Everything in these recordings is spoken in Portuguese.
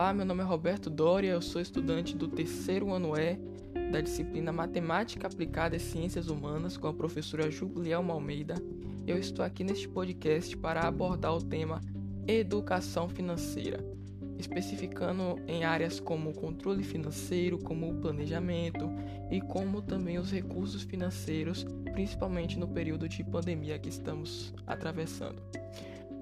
Olá, meu nome é Roberto Doria, eu sou estudante do terceiro ano E da disciplina Matemática Aplicada e Ciências Humanas com a professora Julielma Almeida. Eu estou aqui neste podcast para abordar o tema Educação Financeira, especificando em áreas como o controle financeiro, como o planejamento e como também os recursos financeiros, principalmente no período de pandemia que estamos atravessando.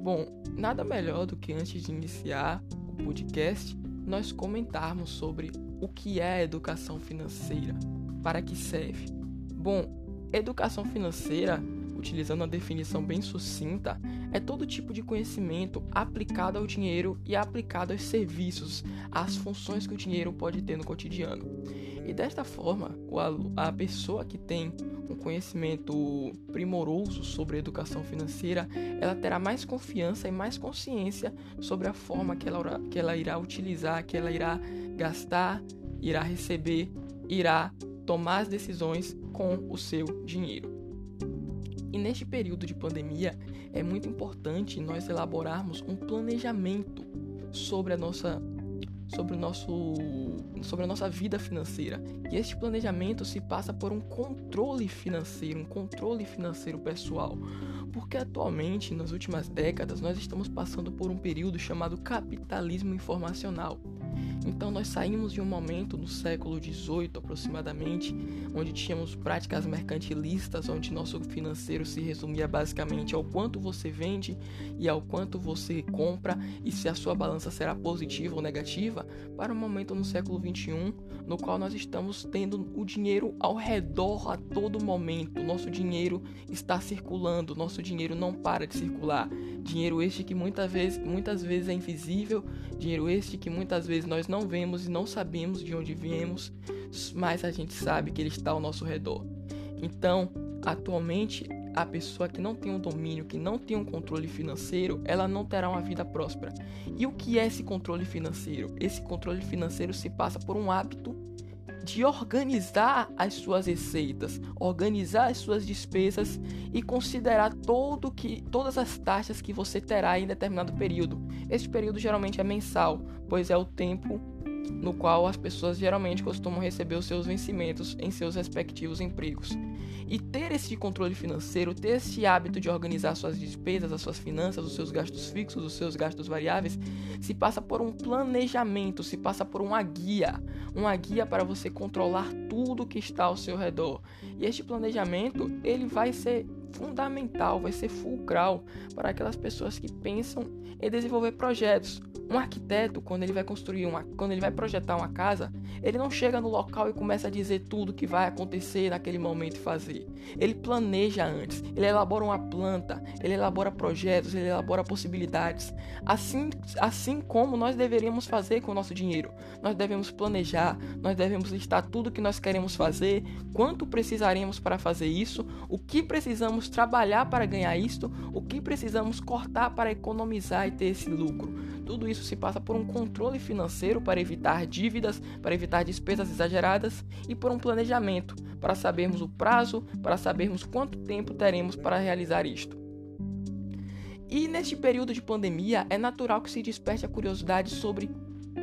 Bom, nada melhor do que antes de iniciar podcast nós comentarmos sobre o que é a educação financeira, para que serve. Bom, educação financeira, utilizando uma definição bem sucinta, é todo tipo de conhecimento aplicado ao dinheiro e aplicado aos serviços, às funções que o dinheiro pode ter no cotidiano. E desta forma, a pessoa que tem um conhecimento primoroso sobre educação financeira, ela terá mais confiança e mais consciência sobre a forma que ela, que ela irá utilizar, que ela irá gastar, irá receber, irá tomar as decisões com o seu dinheiro. E neste período de pandemia, é muito importante nós elaborarmos um planejamento sobre a nossa sobre o nosso sobre a nossa vida financeira. E este planejamento se passa por um controle financeiro, um controle financeiro pessoal. Porque atualmente, nas últimas décadas, nós estamos passando por um período chamado capitalismo informacional. Então nós saímos de um momento no século XVIII aproximadamente, onde tínhamos práticas mercantilistas, onde nosso financeiro se resumia basicamente ao quanto você vende e ao quanto você compra e se a sua balança será positiva ou negativa, para um momento no século XXI, no qual nós estamos tendo o dinheiro ao redor a todo momento. Nosso dinheiro está circulando, nosso dinheiro não para de circular. Dinheiro este que muitas vezes, muitas vezes é invisível, dinheiro este que muitas vezes nós não vemos e não sabemos de onde viemos, mas a gente sabe que ele está ao nosso redor. Então, atualmente, a pessoa que não tem um domínio, que não tem um controle financeiro, ela não terá uma vida próspera. E o que é esse controle financeiro? Esse controle financeiro se passa por um hábito de organizar as suas receitas, organizar as suas despesas e considerar todo que, todas as taxas que você terá em determinado período. Este período geralmente é mensal, pois é o tempo no qual as pessoas geralmente costumam receber os seus vencimentos em seus respectivos empregos. E ter esse controle financeiro, ter esse hábito de organizar suas despesas, as suas finanças, os seus gastos fixos, os seus gastos variáveis, se passa por um planejamento, se passa por uma guia, uma guia para você controlar tudo que está ao seu redor. E este planejamento, ele vai ser fundamental, vai ser fulcral para aquelas pessoas que pensam em desenvolver projetos. Um arquiteto, quando ele vai construir uma, quando ele vai projetar uma casa, ele não chega no local e começa a dizer tudo que vai acontecer naquele momento e fazer. Ele planeja antes, ele elabora uma planta, ele elabora projetos, ele elabora possibilidades. Assim, assim como nós deveríamos fazer com o nosso dinheiro. Nós devemos planejar, nós devemos listar tudo que nós queremos fazer, quanto precisaremos para fazer isso, o que precisamos trabalhar para ganhar isto, o que precisamos cortar para economizar e ter esse lucro. Tudo isso se passa por um controle financeiro para evitar dívidas, para evitar despesas exageradas e por um planejamento para sabermos o prazo, para sabermos quanto tempo teremos para realizar isto. E neste período de pandemia é natural que se desperte a curiosidade sobre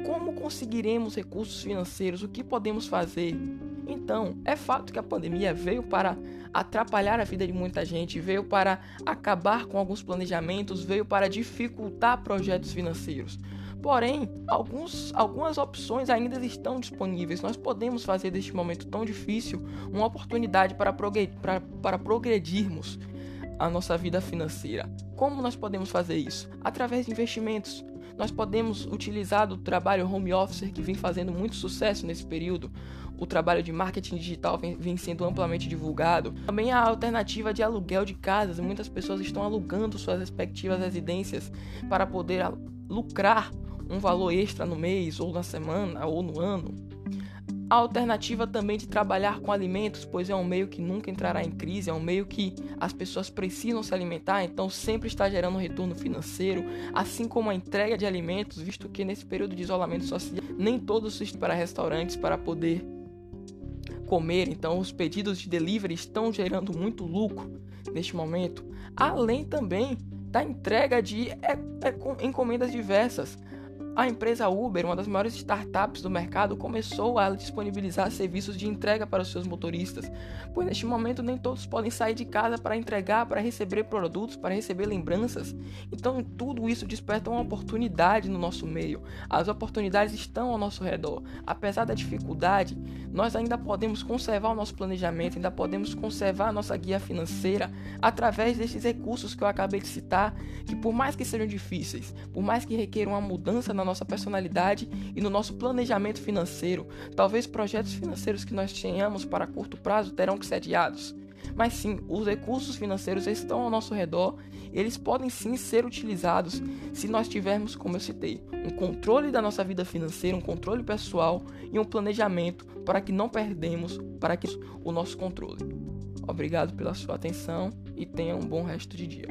como conseguiremos recursos financeiros, o que podemos fazer. Então, é fato que a pandemia veio para atrapalhar a vida de muita gente, veio para acabar com alguns planejamentos, veio para dificultar projetos financeiros. Porém, alguns, algumas opções ainda estão disponíveis. Nós podemos fazer deste momento tão difícil uma oportunidade para, progredir, para, para progredirmos a nossa vida financeira. Como nós podemos fazer isso? Através de investimentos. Nós podemos utilizar o trabalho home office que vem fazendo muito sucesso nesse período. O trabalho de marketing digital vem, vem sendo amplamente divulgado. Também a alternativa de aluguel de casas. Muitas pessoas estão alugando suas respectivas residências para poder lucrar um valor extra no mês, ou na semana, ou no ano. A alternativa também de trabalhar com alimentos, pois é um meio que nunca entrará em crise, é um meio que as pessoas precisam se alimentar, então sempre está gerando retorno financeiro, assim como a entrega de alimentos, visto que nesse período de isolamento social nem todos estão para restaurantes para poder comer, então os pedidos de delivery estão gerando muito lucro neste momento, além também da entrega de encomendas diversas A empresa Uber, uma das maiores startups do mercado, começou a disponibilizar serviços de entrega para os seus motoristas, pois neste momento nem todos podem sair de casa para entregar, para receber produtos, para receber lembranças. Então, tudo isso desperta uma oportunidade no nosso meio. As oportunidades estão ao nosso redor. Apesar da dificuldade, nós ainda podemos conservar o nosso planejamento, ainda podemos conservar a nossa guia financeira através desses recursos que eu acabei de citar, que por mais que sejam difíceis, por mais que requeram uma mudança na nossa personalidade e no nosso planejamento financeiro. Talvez projetos financeiros que nós tenhamos para curto prazo terão que ser adiados. Mas sim, os recursos financeiros estão ao nosso redor, eles podem sim ser utilizados se nós tivermos, como eu citei, um controle da nossa vida financeira, um controle pessoal e um planejamento para que não perdemos para que o nosso controle. Obrigado pela sua atenção e tenha um bom resto de dia.